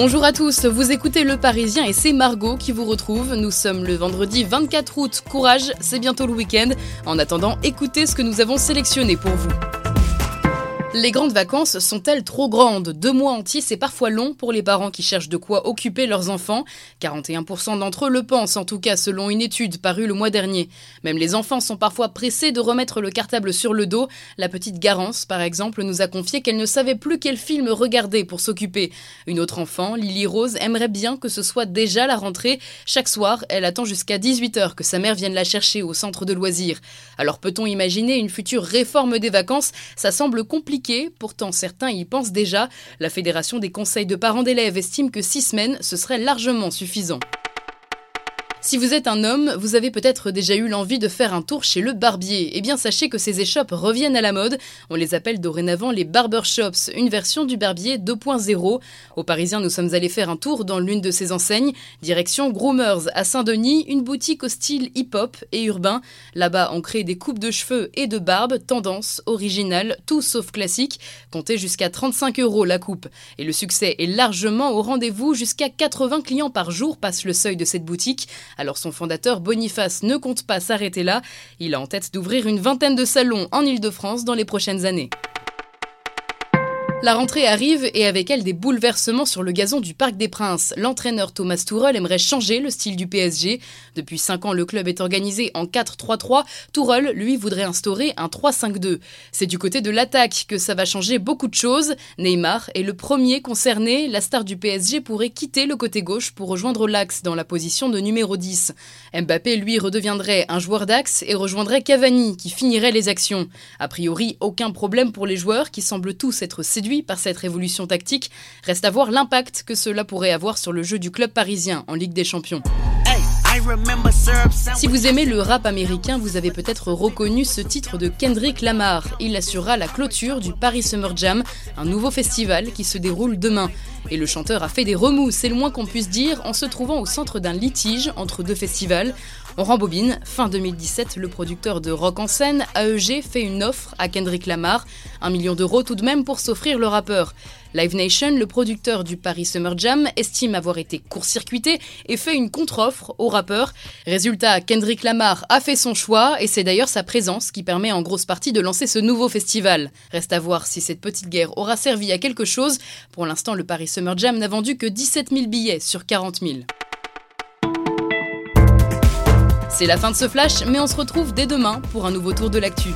Bonjour à tous, vous écoutez Le Parisien et c'est Margot qui vous retrouve. Nous sommes le vendredi 24 août. Courage, c'est bientôt le week-end. En attendant, écoutez ce que nous avons sélectionné pour vous. Les grandes vacances sont-elles trop grandes? Deux mois entiers, c'est parfois long pour les parents qui cherchent de quoi occuper leurs enfants. 41% d'entre eux le pensent, en tout cas selon une étude parue le mois dernier. Même les enfants sont parfois pressés de remettre le cartable sur le dos. La petite Garance, par exemple, nous a confié qu'elle ne savait plus quel film regarder pour s'occuper. Une autre enfant, Lily Rose, aimerait bien que ce soit déjà la rentrée. Chaque soir, elle attend jusqu'à 18h que sa mère vienne la chercher au centre de loisirs. Alors peut-on imaginer une future réforme des vacances? Ça semble compliqué pourtant certains y pensent déjà. La Fédération des conseils de parents d'élèves estime que six semaines, ce serait largement suffisant. Si vous êtes un homme, vous avez peut-être déjà eu l'envie de faire un tour chez le barbier. Eh bien, sachez que ces échoppes reviennent à la mode. On les appelle dorénavant les barbershops, une version du barbier 2.0. Aux Parisiens, nous sommes allés faire un tour dans l'une de ces enseignes. Direction Groomers à Saint-Denis, une boutique au style hip-hop et urbain. Là-bas, on crée des coupes de cheveux et de barbe, tendance, originale, tout sauf classique. Comptez jusqu'à 35 euros la coupe. Et le succès est largement au rendez-vous. Jusqu'à 80 clients par jour passent le seuil de cette boutique. Alors son fondateur Boniface ne compte pas s'arrêter là. Il a en tête d'ouvrir une vingtaine de salons en Ile-de-France dans les prochaines années. La rentrée arrive et avec elle des bouleversements sur le gazon du Parc des Princes. L'entraîneur Thomas Tuchel aimerait changer le style du PSG. Depuis 5 ans, le club est organisé en 4-3-3. Tuchel, lui, voudrait instaurer un 3-5-2. C'est du côté de l'attaque que ça va changer beaucoup de choses. Neymar est le premier concerné. La star du PSG pourrait quitter le côté gauche pour rejoindre l'axe dans la position de numéro 10. Mbappé, lui, redeviendrait un joueur d'axe et rejoindrait Cavani qui finirait les actions. A priori, aucun problème pour les joueurs qui semblent tous être séduits par cette révolution tactique. Reste à voir l'impact que cela pourrait avoir sur le jeu du club parisien en Ligue des Champions. Si vous aimez le rap américain, vous avez peut-être reconnu ce titre de Kendrick Lamar. Il assurera la clôture du Paris Summer Jam, un nouveau festival qui se déroule demain. Et le chanteur a fait des remous, c'est le moins qu'on puisse dire, en se trouvant au centre d'un litige entre deux festivals. On rembobine, fin 2017, le producteur de Rock en scène, AEG, fait une offre à Kendrick Lamar, un million d'euros tout de même pour s'offrir le rappeur. Live Nation, le producteur du Paris Summer Jam, estime avoir été court-circuité et fait une contre-offre au rappeur. Résultat, Kendrick Lamar a fait son choix et c'est d'ailleurs sa présence qui permet en grosse partie de lancer ce nouveau festival. Reste à voir si cette petite guerre aura servi à quelque chose. Pour l'instant, le Paris Summer Jam n'a vendu que 17 000 billets sur 40 000. C'est la fin de ce flash, mais on se retrouve dès demain pour un nouveau tour de l'actu.